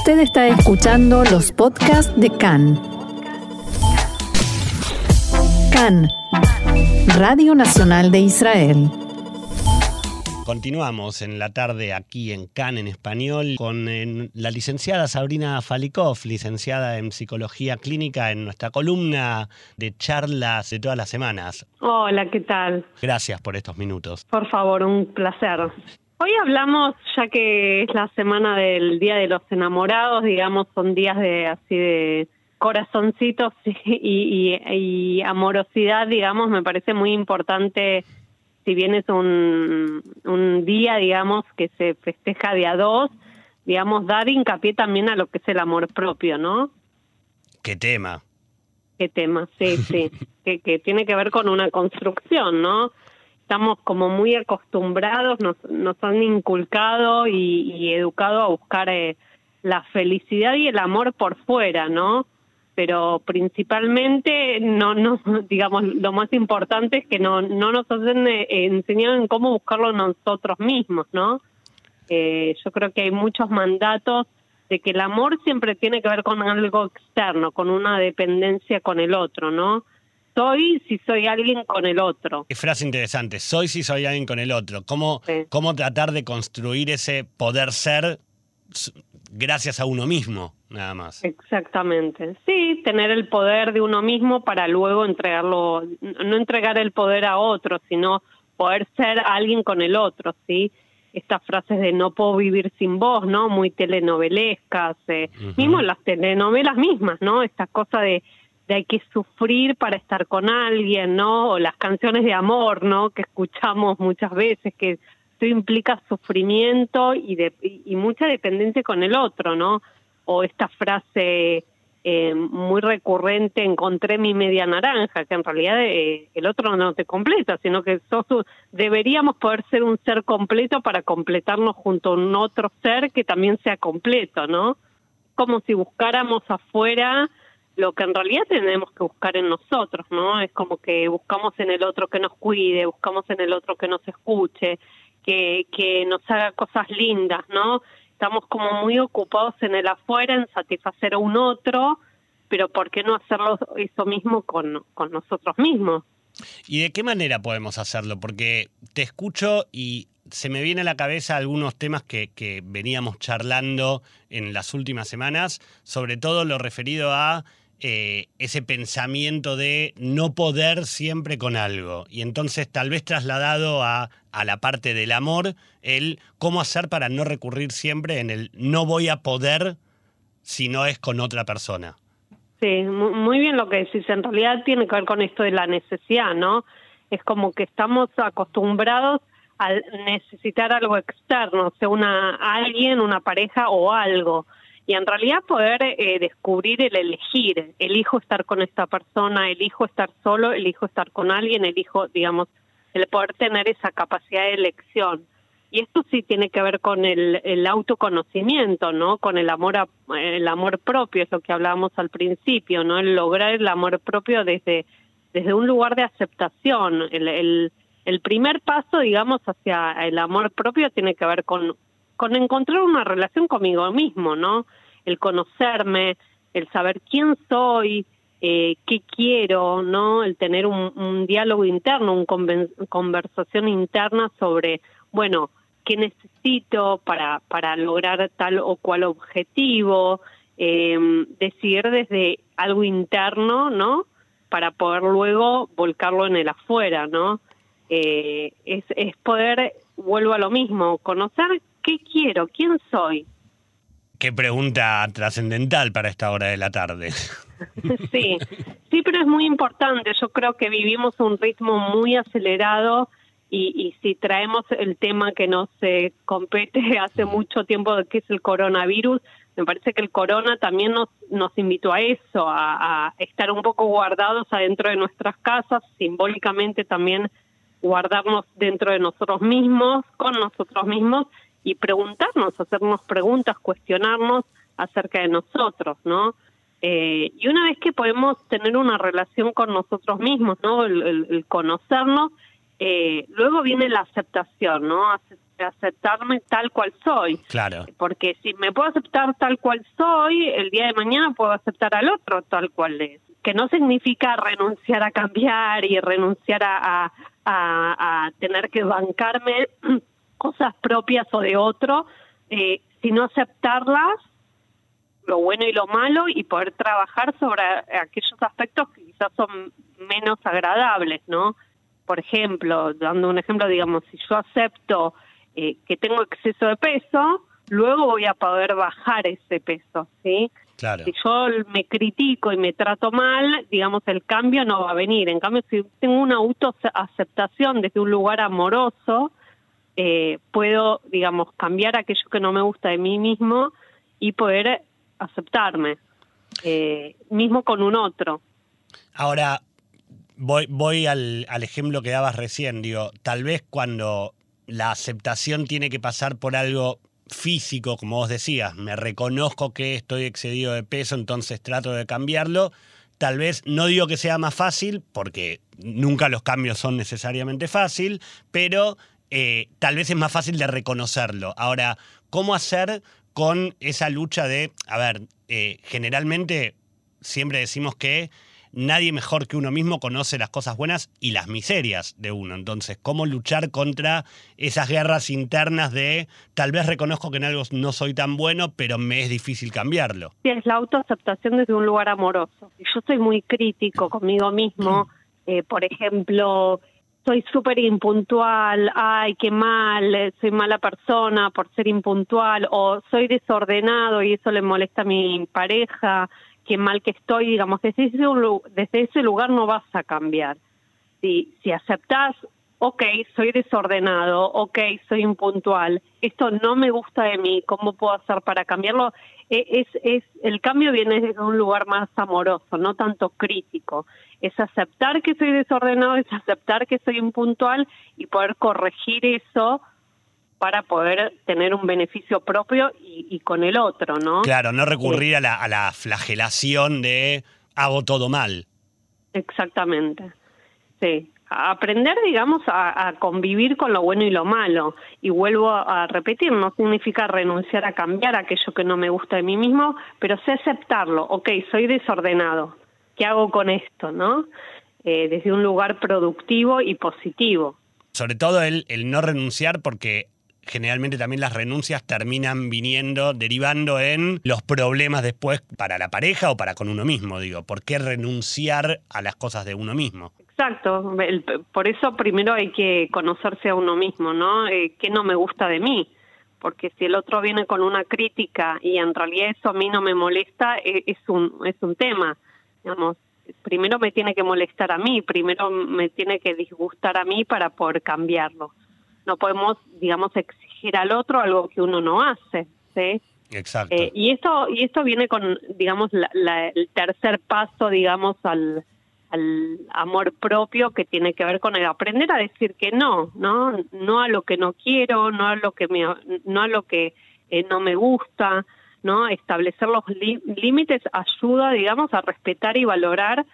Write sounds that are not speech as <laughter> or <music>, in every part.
Usted está escuchando los podcasts de CAN. CAN, Radio Nacional de Israel. Continuamos en la tarde aquí en CAN en español con eh, la licenciada Sabrina Falikov, licenciada en psicología clínica en nuestra columna de charlas de todas las semanas. Hola, ¿qué tal? Gracias por estos minutos. Por favor, un placer. Hoy hablamos, ya que es la semana del Día de los Enamorados, digamos, son días de así de corazoncitos <laughs> y, y amorosidad, digamos, me parece muy importante si bien es un, un día, digamos, que se festeja de a dos, digamos, dar hincapié también a lo que es el amor propio, ¿no? ¿Qué tema? ¿Qué tema? Sí, sí, <laughs> que, que tiene que ver con una construcción, ¿no? Estamos como muy acostumbrados, nos, nos han inculcado y, educado a buscar eh, la felicidad y el amor por fuera, ¿no? pero principalmente no no <laughs> digamos lo más importante es que no no nos hacen eh, enseñar en cómo buscarlo nosotros mismos no eh, yo creo que hay muchos mandatos de que el amor siempre tiene que ver con algo externo con una dependencia con el otro no soy si soy alguien con el otro. Qué frase interesante, soy si soy alguien con el otro. ¿Cómo, cómo tratar de construir ese poder ser gracias a uno mismo, nada más. Exactamente. Sí, tener el poder de uno mismo para luego entregarlo, no entregar el poder a otro, sino poder ser alguien con el otro, ¿sí? Estas frases de no puedo vivir sin vos, ¿no? Muy telenovelescas, eh, mismo las telenovelas mismas, ¿no? Esta cosa de, de hay que sufrir para estar con alguien, ¿no? O las canciones de amor, ¿no? Que escuchamos muchas veces, que esto implica sufrimiento y, de, y mucha dependencia con el otro, ¿no? O esta frase eh, muy recurrente, encontré mi media naranja, que en realidad eh, el otro no te completa, sino que sos, deberíamos poder ser un ser completo para completarnos junto a un otro ser que también sea completo, ¿no? Como si buscáramos afuera lo que en realidad tenemos que buscar en nosotros, ¿no? Es como que buscamos en el otro que nos cuide, buscamos en el otro que nos escuche, que, que nos haga cosas lindas, ¿no? Estamos como muy ocupados en el afuera, en satisfacer a un otro, pero ¿por qué no hacerlo eso mismo con, con nosotros mismos? ¿Y de qué manera podemos hacerlo? Porque te escucho y se me viene a la cabeza algunos temas que, que veníamos charlando en las últimas semanas, sobre todo lo referido a eh, ese pensamiento de no poder siempre con algo. Y entonces tal vez trasladado a, a la parte del amor, el cómo hacer para no recurrir siempre en el no voy a poder si no es con otra persona. Sí, muy bien lo que decís. En realidad tiene que ver con esto de la necesidad, ¿no? Es como que estamos acostumbrados a necesitar algo externo, sea una alguien, una pareja o algo y en realidad poder eh, descubrir el elegir, elijo estar con esta persona, elijo estar solo, elijo estar con alguien, elijo, digamos, el poder tener esa capacidad de elección. Y esto sí tiene que ver con el, autoconocimiento, ¿no? Con el amor a, el amor propio, es lo que hablábamos al principio, ¿no? El lograr el amor propio desde desde un lugar de aceptación. El, el, el primer paso, digamos, hacia el amor propio tiene que ver con con encontrar una relación conmigo mismo, ¿no? El conocerme, el saber quién soy, eh, qué quiero, ¿no? El tener un, diálogo interno, una conversación interna sobre, bueno, qué necesito para, para lograr tal o cual objetivo, eh, decidir desde algo interno, ¿no? Para poder luego volcarlo en el afuera, ¿no? Eh, es, es poder, vuelvo a lo mismo, conocer ¿Qué quiero? ¿Quién soy? Qué pregunta trascendental para esta hora de la tarde. <laughs> sí, sí, pero es muy importante. Yo creo que vivimos un ritmo muy acelerado y, y si traemos el tema que nos eh, compete <laughs> hace mucho tiempo, que es el coronavirus, me parece que el corona también nos, nos invitó a eso, a, a estar un poco guardados adentro de nuestras casas, simbólicamente también guardarnos dentro de nosotros mismos, con nosotros mismos y preguntarnos, hacernos preguntas, cuestionarnos acerca de nosotros, ¿no? Eh, y una vez que podemos tener una relación con nosotros mismos, ¿no? El, conocernos, eh, luego viene la aceptación, ¿no? aceptarme tal cual soy. Claro. Porque si me puedo aceptar tal cual soy, el día de mañana puedo aceptar al otro tal cual es. Que no significa renunciar a cambiar y renunciar a, a, a, tener que bancarme cosas propias o de otro, eh, sino aceptarlas lo bueno y lo malo y poder trabajar sobre aquellos aspectos que quizás son menos agradables, ¿no? Por ejemplo, dando un ejemplo, digamos, si yo acepto eh, que tengo exceso de peso, luego voy a poder bajar ese peso, ¿sí? Claro. Si yo me critico y me trato mal, digamos, el cambio no va a venir. En cambio, si tengo una autoaceptación desde un lugar amoroso, eh, puedo, digamos, cambiar aquello que no me gusta de mí mismo y poder aceptarme, eh, mismo con un otro. Ahora, voy, voy al, al ejemplo que dabas recién, digo, tal vez cuando la aceptación tiene que pasar por algo físico, como vos decías, me reconozco que estoy excedido de peso, entonces trato de cambiarlo. Tal vez no digo que sea más fácil, porque nunca los cambios son necesariamente fácil, pero eh, tal vez es más fácil de reconocerlo. Ahora, ¿cómo hacer con esa lucha de, a ver, eh, generalmente siempre decimos que nadie mejor que uno mismo conoce las cosas buenas y las miserias de uno. Entonces, ¿cómo luchar contra esas guerras internas de tal vez reconozco que en algo no soy tan bueno, pero me es difícil cambiarlo? Sí, es la autoaceptación desde un lugar amoroso. Yo soy muy crítico conmigo mismo, eh, por ejemplo, soy súper impuntual, ay, qué mal, eh, soy mala persona por ser impuntual, o soy desordenado y eso le molesta a mi pareja, qué mal que estoy, digamos, desde ese, desde ese lugar no vas a cambiar. Si, si aceptas, ok, soy desordenado, ok, soy impuntual, esto no me gusta de mí, ¿cómo puedo hacer para cambiarlo? E, es, es, el cambio viene desde un lugar más amoroso, no tanto crítico. Es aceptar que soy desordenado, es aceptar que soy impuntual y poder corregir eso para poder tener un beneficio propio y, con el otro, ¿no? Claro, no recurrir a, la, a la flagelación de hago todo mal. Exactamente, sí. Aprender, digamos, a, convivir con lo bueno y lo malo. Y vuelvo a, repetir, no significa renunciar a cambiar aquello que no me gusta de mí mismo, pero sé aceptarlo. Ok, soy desordenado. ¿Qué hago con esto, no? Eh, desde un lugar productivo y positivo. Sobre todo el, el no renunciar porque generalmente también las renuncias terminan viniendo, derivando en los problemas después para la pareja o para con uno mismo, digo, ¿por qué renunciar a las cosas de uno mismo? Exacto, por eso primero hay que conocerse a uno mismo, ¿no? Eh, ¿Qué no me gusta de mí? Porque si el otro viene con una crítica y en realidad eso a mí no me molesta, e, es un, es un tema, digamos, primero me tiene que molestar a mí, primero me tiene que disgustar a mí para poder cambiarlo no podemos, digamos, exigir al otro algo que uno no hace, ¿sí? Exacto. Eh, y esto y esto viene con, digamos, el tercer paso, digamos, al, al amor propio que tiene que ver con el aprender a decir que no, no, no a lo que no quiero, no a lo que me, no a lo que eh, no me gusta, no establecer los límites ayuda, digamos, a respetar y valorar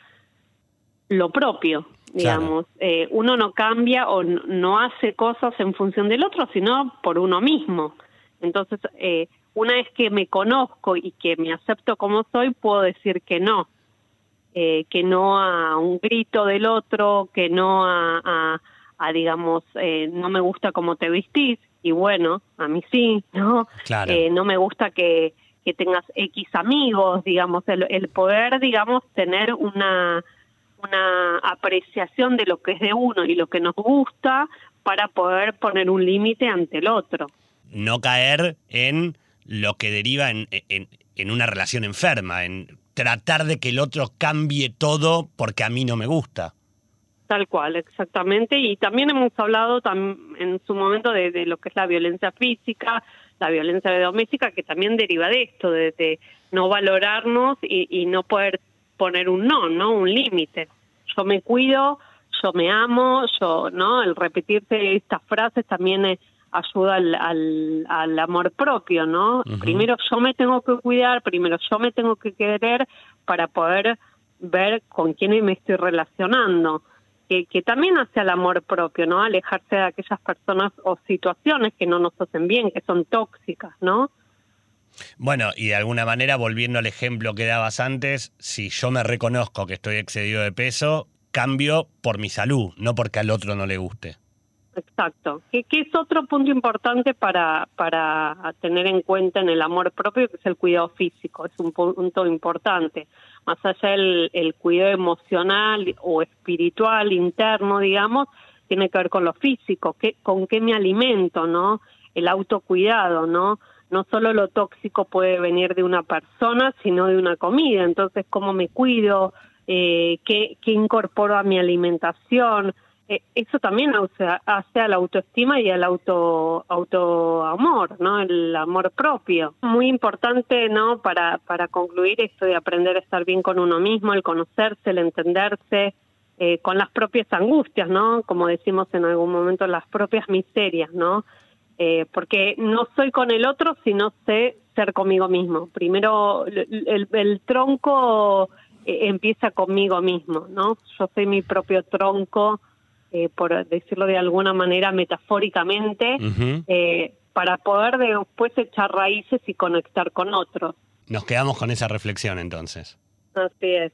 lo propio, digamos. Eh, uno no cambia o no hace cosas en función del otro, sino por uno mismo. Entonces, eh, una vez que me conozco y que me acepto como soy, puedo decir que no. Eh, que no a un grito del otro, que no a, a, digamos, no me gusta cómo te vestís, y bueno, a mí sí, ¿no? no me gusta que, que tengas X amigos, digamos, el poder, digamos, tener una una apreciación de lo que es de uno y lo que nos gusta para poder poner un límite ante el otro. No caer en lo que deriva en, en, una relación enferma, en tratar de que el otro cambie todo porque a mí no me gusta. Tal cual, exactamente. Y también hemos hablado en su momento de, lo que es la violencia física, la violencia doméstica, que también deriva de esto, de, no valorarnos y, y, no poder poner un no, ¿no? Un límite. Yo me cuido, yo me amo, yo, ¿no? El repetirte estas frases también eh, ayuda al, al, amor propio, ¿no? Primero yo me tengo que cuidar, primero yo me tengo que querer para poder ver con quién me estoy relacionando. que, que también hace al amor propio, ¿no? Alejarse de aquellas personas o situaciones que no nos hacen bien, que son tóxicas, ¿no? Bueno, y de alguna manera, volviendo al ejemplo que dabas antes, si yo me reconozco que estoy excedido de peso, cambio por mi salud, no porque al otro no le guste. Exacto, que, es otro punto importante para, para tener en cuenta en el amor propio, que es el cuidado físico, es un punto importante. Más allá del el cuidado emocional o espiritual interno, digamos, tiene que ver con lo físico, que, con qué me alimento, ¿no? El autocuidado, ¿no? no solo lo tóxico puede venir de una persona, sino de una comida. Entonces, cómo me cuido, eh, qué, qué incorporo a mi alimentación. Eh, eso también hace, a la autoestima y al auto autoamor, ¿no? El amor propio. Muy importante, ¿no? Para, para concluir esto de aprender a estar bien con uno mismo, el conocerse, el entenderse, eh, con las propias angustias, ¿no? Como decimos en algún momento, las propias miserias, ¿no? eh, porque no soy con el otro, sino sé ser conmigo mismo. Primero, el, el, tronco eh, empieza conmigo mismo, ¿no? Yo soy mi propio tronco, eh, por decirlo de alguna manera metafóricamente, eh, para poder después echar raíces y conectar con otros. Nos quedamos con esa reflexión entonces. Así es.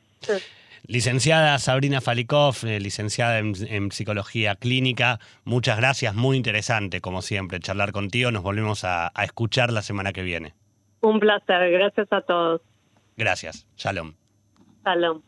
Licenciada Sabrina Falikov, eh, licenciada en, Psicología Clínica, muchas gracias, muy interesante como siempre charlar contigo, nos volvemos a, a escuchar la semana que viene. Un placer, gracias a todos. Gracias, shalom. Shalom.